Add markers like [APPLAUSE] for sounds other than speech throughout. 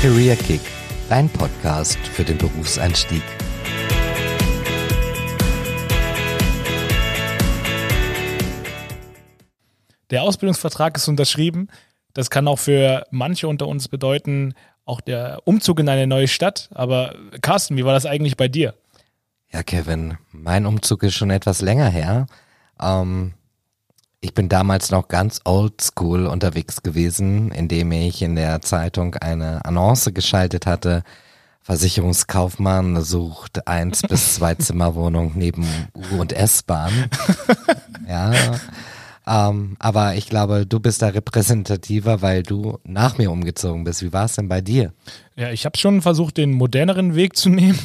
Career Kick, dein Podcast für den Berufseinstieg. Der Ausbildungsvertrag ist unterschrieben. Das kann auch für manche unter uns bedeuten, auch der Umzug in eine neue Stadt. Aber Carsten, wie war das eigentlich bei dir? Ja, Kevin, mein Umzug ist schon etwas länger her. Ähm, ich bin damals noch ganz oldschool unterwegs gewesen, indem ich in der Zeitung eine Annonce geschaltet hatte. Versicherungskaufmann sucht eins bis [LAUGHS] zwei Zimmerwohnung neben U- und S-Bahn. [LAUGHS] Ja. Ähm, aber ich glaube, du bist da repräsentativer, weil du nach mir umgezogen bist. Wie war es denn bei dir? Ja, ich habe schon versucht, den moderneren Weg zu nehmen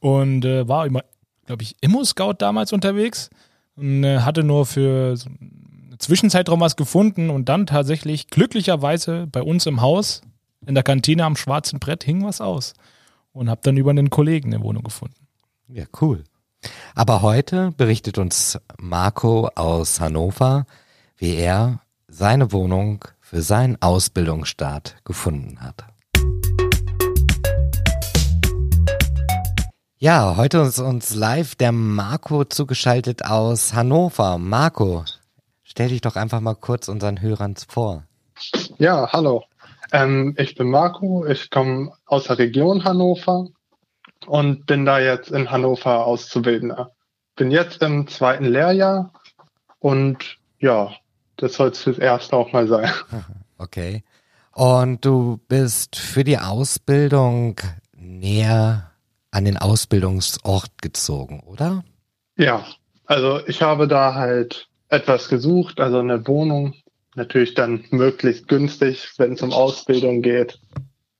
und äh, war immer, glaube ich, Immo-Scout damals unterwegs und äh, hatte nur für so einen Zwischenzeitraum was gefunden und dann tatsächlich glücklicherweise bei uns im Haus in der Kantine am schwarzen Brett hing was aus und habe dann über einen Kollegen eine Wohnung gefunden. Ja, cool. Aber heute berichtet uns Marco aus Hannover, wie er seine Wohnung für seinen Ausbildungsstart gefunden hat. Ja, heute ist uns live der Marco zugeschaltet aus Hannover. Marco, stell dich doch einfach mal kurz unseren Hörern vor. Ja, hallo. Ähm, ich bin Marco, ich komme aus der Region Hannover und bin da jetzt in Hannover Auszubildender. Bin jetzt im zweiten Lehrjahr und ja, das soll es fürs Erste auch mal sein. [LAUGHS] [LAUGHS] Okay. Und du bist für die Ausbildung näher an den Ausbildungsort gezogen, oder? Ja, also ich habe da halt etwas gesucht, also eine Wohnung, natürlich dann möglichst günstig, wenn es um Ausbildung geht.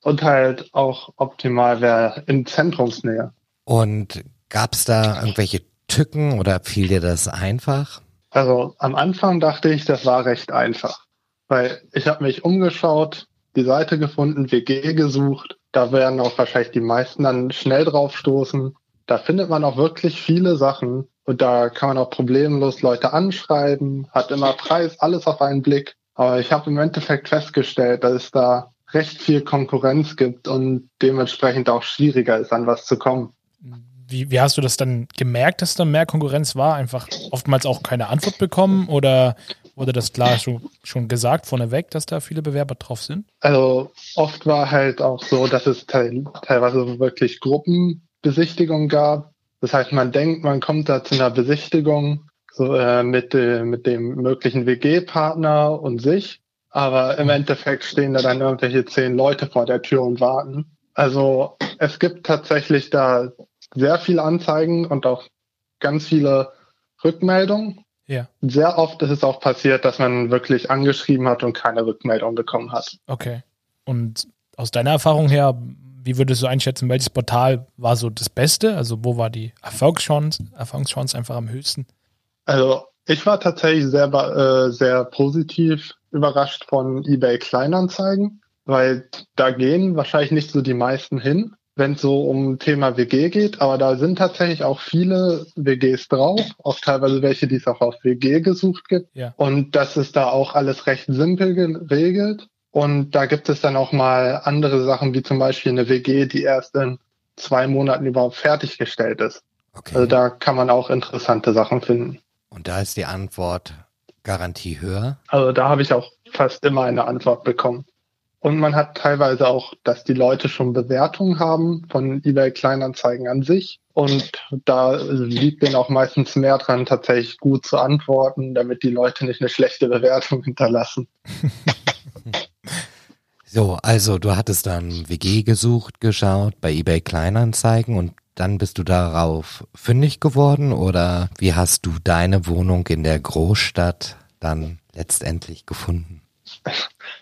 Und halt auch optimal wäre in Zentrumsnähe. Und gab es da irgendwelche Tücken oder fiel dir das einfach? Also am Anfang dachte ich, das war recht einfach, weil ich habe mich umgeschaut, die Seite gefunden, WG gesucht. Da werden auch wahrscheinlich die meisten dann schnell drauf stoßen. Da findet man auch wirklich viele Sachen und da kann man auch problemlos Leute anschreiben, hat immer Preis, alles auf einen Blick. Aber ich habe im Endeffekt festgestellt, dass es da recht viel Konkurrenz gibt und dementsprechend auch schwieriger ist, an was zu kommen. Wie, wie hast du das dann gemerkt, dass da mehr Konkurrenz war? Einfach oftmals auch keine Antwort bekommen oder wurde das klar schon, schon gesagt vorneweg, dass da viele Bewerber drauf sind? Also oft war halt auch so, dass es teil teilweise wirklich Gruppenbesichtigungen gab. Das heißt, man denkt, man kommt da zu einer Besichtigung so, äh, mit, äh, mit dem möglichen WG-Partner und sich. Aber im Endeffekt stehen da dann irgendwelche zehn Leute vor der Tür und warten. Also es gibt tatsächlich da sehr viele Anzeigen und auch ganz viele Rückmeldungen. Ja. Sehr oft ist es auch passiert, dass man wirklich angeschrieben hat und keine Rückmeldung bekommen hat. Okay. Und aus deiner Erfahrung her, wie würdest du einschätzen, welches Portal war so das Beste? Also wo war die Erfolgschance, Erfahrungschance einfach am höchsten? Also ich war tatsächlich sehr, äh, sehr positiv überrascht von eBay Kleinanzeigen, weil da gehen wahrscheinlich nicht so die meisten hin, wenn es so um Thema WG geht, aber da sind tatsächlich auch viele WGs drauf, auch teilweise welche, die es auch auf WG gesucht gibt. Ja. Und das ist da auch alles recht simpel geregelt. Und da gibt es dann auch mal andere Sachen, wie zum Beispiel eine WG, die erst in zwei Monaten überhaupt fertiggestellt ist. Okay. Also da kann man auch interessante Sachen finden. Und da ist die Antwort Garantie höher. Also da habe ich auch fast immer eine Antwort bekommen. Und man hat teilweise auch, dass die Leute schon Bewertungen haben von eBay Kleinanzeigen an sich. Und da liegt denen auch meistens mehr dran, tatsächlich gut zu antworten, damit die Leute nicht eine schlechte Bewertung [LAUGHS] hinterlassen. [LAUGHS] So, also du hattest dann WG gesucht, geschaut bei eBay Kleinanzeigen und dann bist du darauf fündig geworden oder wie hast du deine Wohnung in der Großstadt dann letztendlich gefunden?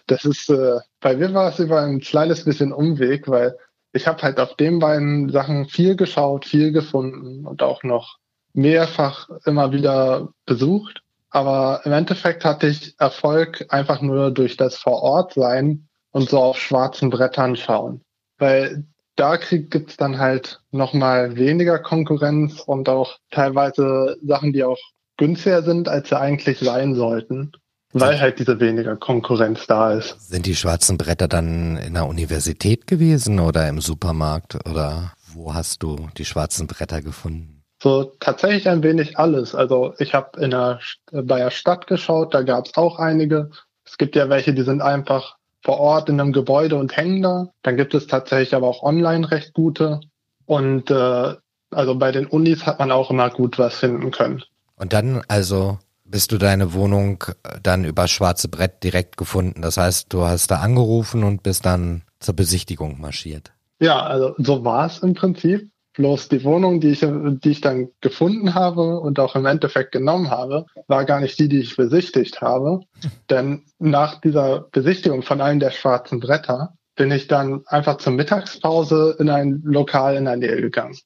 Das ist, äh, bei mir war es über ein kleines bisschen Umweg, weil ich habe halt auf den beiden Sachen viel geschaut, viel gefunden und auch noch mehrfach immer wieder besucht. Aber im Endeffekt hatte ich Erfolg einfach nur durch das Vorortsein und so auf schwarzen Brettern schauen. Weil da gibt es dann halt nochmal weniger Konkurrenz und auch teilweise Sachen, die auch günstiger sind, als sie eigentlich sein sollten. Weil halt diese weniger Konkurrenz da ist. Sind die schwarzen Bretter dann in der Universität gewesen oder im Supermarkt oder wo hast du die schwarzen Bretter gefunden? So tatsächlich ein wenig alles. Also ich habe in der bei der Stadt geschaut, da gab es auch einige. Es gibt ja welche, die sind einfach vor Ort in einem Gebäude und hängen da. Dann gibt es tatsächlich aber auch online recht gute. Und äh, also bei den Unis hat man auch immer gut was finden können. Und dann also bist du deine Wohnung dann über schwarze Brett direkt gefunden. Das heißt, du hast da angerufen und bist dann zur Besichtigung marschiert. Ja, also so war es im Prinzip. Bloß die Wohnung, die ich, die ich dann gefunden habe und auch im Endeffekt genommen habe, war gar nicht die, die ich besichtigt habe. [LAUGHS] Denn nach dieser Besichtigung von einem der schwarzen Bretter bin ich dann einfach zur Mittagspause in ein Lokal in der Nähe gegangen.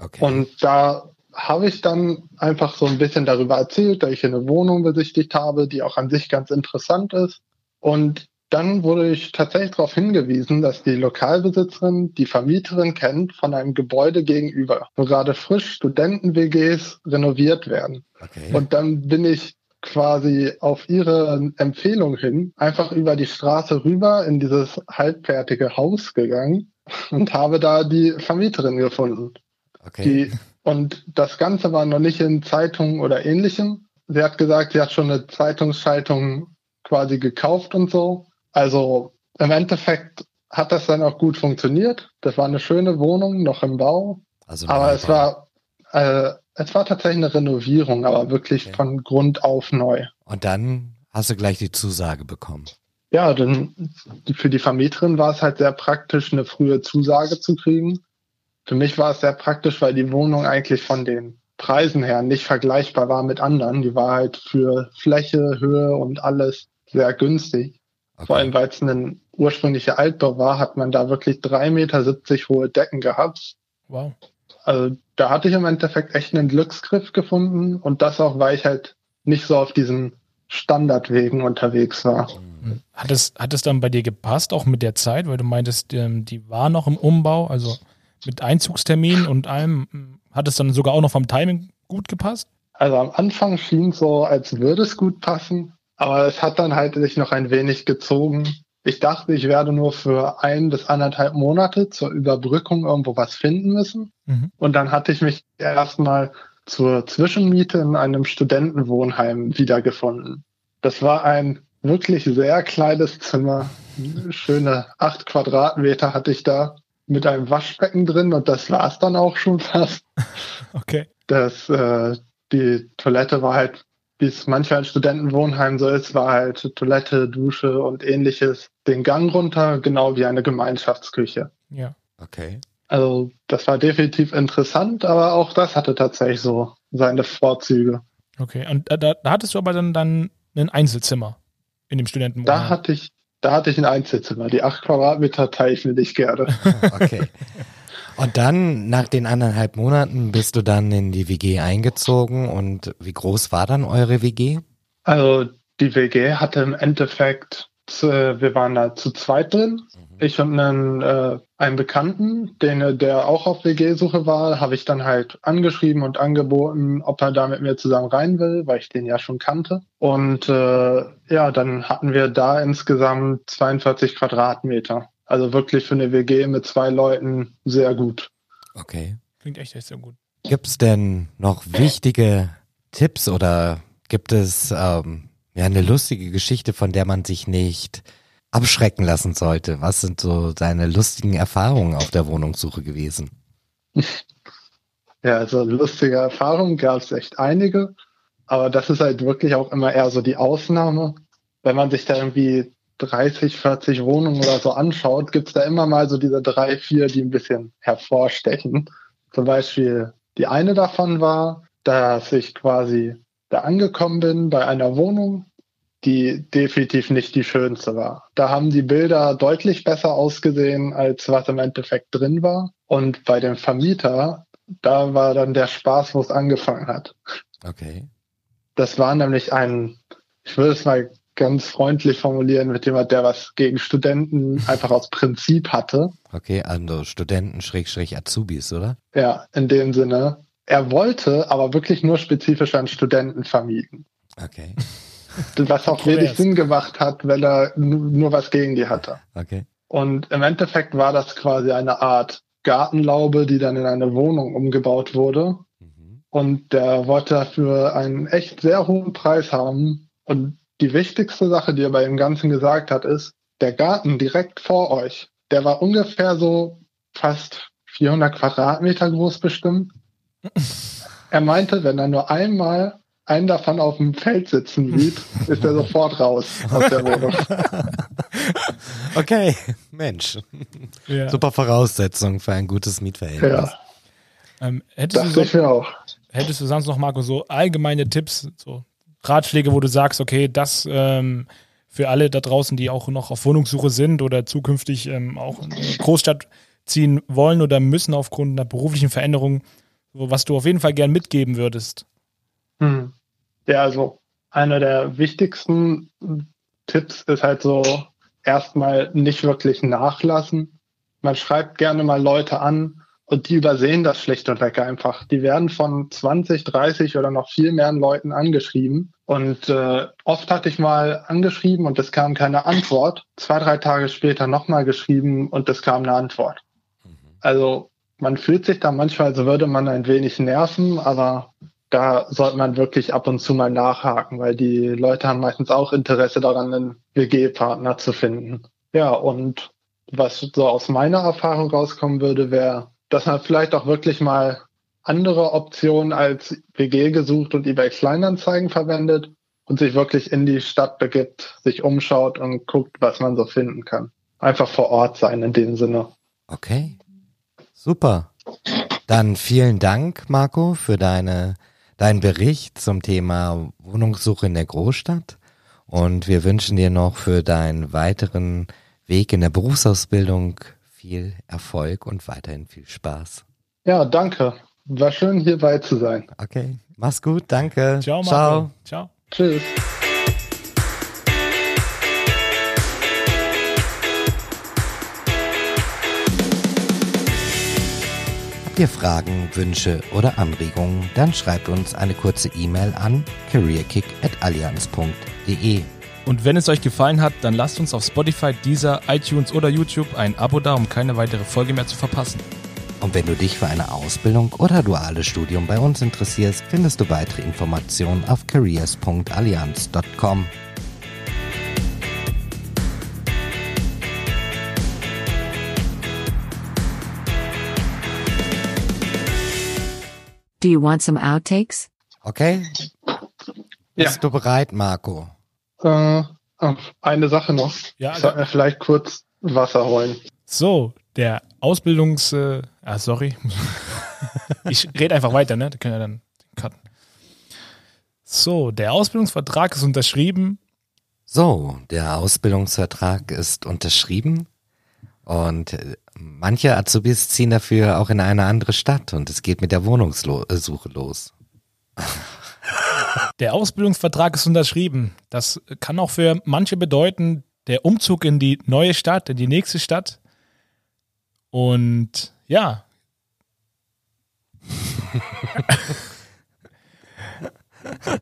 Okay. Und da habe ich dann einfach so ein bisschen darüber erzählt, dass ich eine Wohnung besichtigt habe, die auch an sich ganz interessant ist. Und dann wurde ich tatsächlich darauf hingewiesen, dass die Lokalbesitzerin die Vermieterin kennt von einem Gebäude gegenüber, wo gerade frisch Studenten-WGs renoviert werden. Okay. Und dann bin ich quasi auf ihre Empfehlung hin einfach über die Straße rüber in dieses halbfertige Haus gegangen und habe da die Vermieterin gefunden. Okay. Die, und das Ganze war noch nicht in Zeitungen oder ähnlichem. Sie hat gesagt, sie hat schon eine Zeitungsschaltung quasi gekauft und so. Also im Endeffekt hat das dann auch gut funktioniert. Das war eine schöne Wohnung, noch im Bau. Also aber es war, äh, es war tatsächlich eine Renovierung, aber wirklich okay. von Grund auf neu. Und dann hast du gleich die Zusage bekommen. Ja, denn für die Vermieterin war es halt sehr praktisch, eine frühe Zusage zu kriegen. Für mich war es sehr praktisch, weil die Wohnung eigentlich von den Preisen her nicht vergleichbar war mit anderen. Die war halt für Fläche, Höhe und alles sehr günstig. Okay. Vor allem, weil es ein ursprünglicher Altbau war, hat man da wirklich drei Meter siebzig hohe Decken gehabt. Wow. Also da hatte ich im Endeffekt echt einen Glücksgriff gefunden und das auch, weil ich halt nicht so auf diesen Standardwegen unterwegs war. Hat es, hat es dann bei dir gepasst, auch mit der Zeit, weil du meintest, ähm, die war noch im Umbau, also mit Einzugstermin und allem, hat es dann sogar auch noch vom Timing gut gepasst? Also am Anfang schien es so, als würde es gut passen. Aber es hat dann halt sich noch ein wenig gezogen. Ich dachte, ich werde nur für ein bis anderthalb Monate zur Überbrückung irgendwo was finden müssen. Mhm. Und dann hatte ich mich erstmal zur Zwischenmiete in einem Studentenwohnheim wiedergefunden. Das war ein wirklich sehr kleines Zimmer. Schöne acht Quadratmeter hatte ich da mit einem Waschbecken drin und das war es dann auch schon fast. [LAUGHS] Okay. Das, äh, die Toilette war halt wie es manchmal in Studentenwohnheimen so ist, war halt Toilette, Dusche und ähnliches den Gang runter, genau wie eine Gemeinschaftsküche. Ja. Okay. Also das war definitiv interessant, aber auch das hatte tatsächlich so seine Vorzüge. Okay, und da, da hattest du aber dann, dann ein Einzelzimmer in dem Studentenwohnheim? Da hatte ich, da hatte ich ein Einzelzimmer. Die acht Quadratmeter teile ich mir nicht gerne. [LAUGHS] okay. Und dann, nach den anderthalb Monaten, bist du dann in die WG eingezogen und wie groß war dann eure WG? Also die WG hatte im Endeffekt, wir waren da zu zweit drin. Mhm. Ich und einen, äh, einen Bekannten, den, der auch auf WG-Suche war, habe ich dann halt angeschrieben und angeboten, ob er da mit mir zusammen rein will, weil ich den ja schon kannte. Und äh, ja, dann hatten wir da insgesamt 42 Quadratmeter. Also wirklich für eine WG mit zwei Leuten sehr gut. Okay. Klingt echt, echt sehr gut. Gibt es denn noch wichtige Tipps oder gibt es ähm, ja eine lustige Geschichte, von der man sich nicht abschrecken lassen sollte? Was sind so deine lustigen Erfahrungen auf der Wohnungssuche gewesen? [LAUGHS] Ja, also lustige Erfahrungen gab es echt einige, aber das ist halt wirklich auch immer eher so die Ausnahme. Wenn man sich da irgendwie 30, 40 Wohnungen oder so anschaut, gibt es da immer mal so diese drei, vier, die ein bisschen hervorstechen. Zum Beispiel die eine davon war, dass ich quasi da angekommen bin bei einer Wohnung, die definitiv nicht die schönste war. Da haben die Bilder deutlich besser ausgesehen, als was im Endeffekt drin war. Und bei dem Vermieter, da war dann der Spaß, wo es angefangen hat. Okay. Das war nämlich ein, ich würde es mal ganz freundlich formulieren mit jemand, der was gegen Studenten [LAUGHS] einfach aus Prinzip hatte. Okay, also Studenten Schrägstrich Azubis, oder? Ja, in dem Sinne. Er wollte aber wirklich nur spezifisch an Studenten vermieten. Okay. Was auch wenig Sinn gemacht hat, weil er nur was gegen die hatte. Okay. Und im Endeffekt war das quasi eine Art Gartenlaube, die dann in eine Wohnung umgebaut wurde. Mhm. Und der wollte dafür einen echt sehr hohen Preis haben. Und die wichtigste Sache, die er bei dem Ganzen gesagt hat, ist, der Garten direkt vor euch, der war ungefähr so fast 400 Quadratmeter groß bestimmt. [LAUGHS] Er meinte, wenn er nur einmal einen davon auf dem Feld sitzen sieht, [LAUGHS] ist er sofort raus aus der Wohnung. [LAUGHS] Okay, Mensch. Ja. Super Voraussetzung für ein gutes Mietverhältnis. Ja. Ähm, hättest, du so, auch. hättest du sonst noch, Marco, so allgemeine Tipps, so Ratschläge, wo du sagst, okay, das ähm, für alle da draußen, die auch noch auf Wohnungssuche sind oder zukünftig ähm, auch in eine Großstadt ziehen wollen oder müssen aufgrund einer beruflichen Veränderung, was du auf jeden Fall gern mitgeben würdest? Hm. Ja, also einer der wichtigsten Tipps ist halt so erstmal nicht wirklich nachlassen. Man schreibt gerne mal Leute an und die übersehen das schlicht und weg einfach. Die werden von 20, 30 oder noch viel mehr Leuten angeschrieben. Und äh, oft hatte ich mal angeschrieben und es kam keine Antwort. Zwei, drei Tage später nochmal geschrieben und es kam eine Antwort. Mhm. Also man fühlt sich da manchmal, als würde man ein wenig nerven, aber da sollte man wirklich ab und zu mal nachhaken, weil die Leute haben meistens auch Interesse daran, einen WG-Partner zu finden. Ja, und was so aus meiner Erfahrung rauskommen würde, wäre, dass man vielleicht auch wirklich mal andere Optionen als WG gesucht und eBay Kleinanzeigen verwendet und sich wirklich in die Stadt begibt, sich umschaut und guckt, was man so finden kann. Einfach vor Ort sein in dem Sinne. Okay. Super. Dann vielen Dank, Marco, für deine deinen Bericht zum Thema Wohnungssuche in der Großstadt. Und wir wünschen dir noch für deinen weiteren Weg in der Berufsausbildung viel Erfolg und weiterhin viel Spaß. Ja, danke. War schön hierbei zu sein. Okay, mach's gut, danke. Ciao. Marco. Ciao. Tschüss. Ihr Fragen, Wünsche oder Anregungen, dann schreibt uns eine kurze E-Mail an careerkick.allianz.de. Und wenn es euch gefallen hat, dann lasst uns auf Spotify, Deezer, iTunes oder YouTube ein Abo da, um keine weitere Folge mehr zu verpassen. Und wenn du dich für eine Ausbildung oder duales Studium bei uns interessierst, findest du weitere Informationen auf careers.allianz.com. Do you want some outtakes? Okay. Bist ja. du bereit, Marco? Äh, eine Sache noch. Ja, ich sollte mir vielleicht kurz Wasser holen. So, der Ausbildungs... Äh, ah, sorry. [LAUGHS] ich rede einfach weiter, ne? Da können wir dann cutten. So, der Ausbildungsvertrag ist unterschrieben. So, der Ausbildungsvertrag ist unterschrieben. Und äh, manche Azubis ziehen dafür auch in eine andere Stadt und es geht mit der Wohnungssuche los. [LAUGHS] Der Ausbildungsvertrag ist unterschrieben. Das kann auch für manche bedeuten, der Umzug in die neue Stadt, in die nächste Stadt. Und ja. [LAUGHS]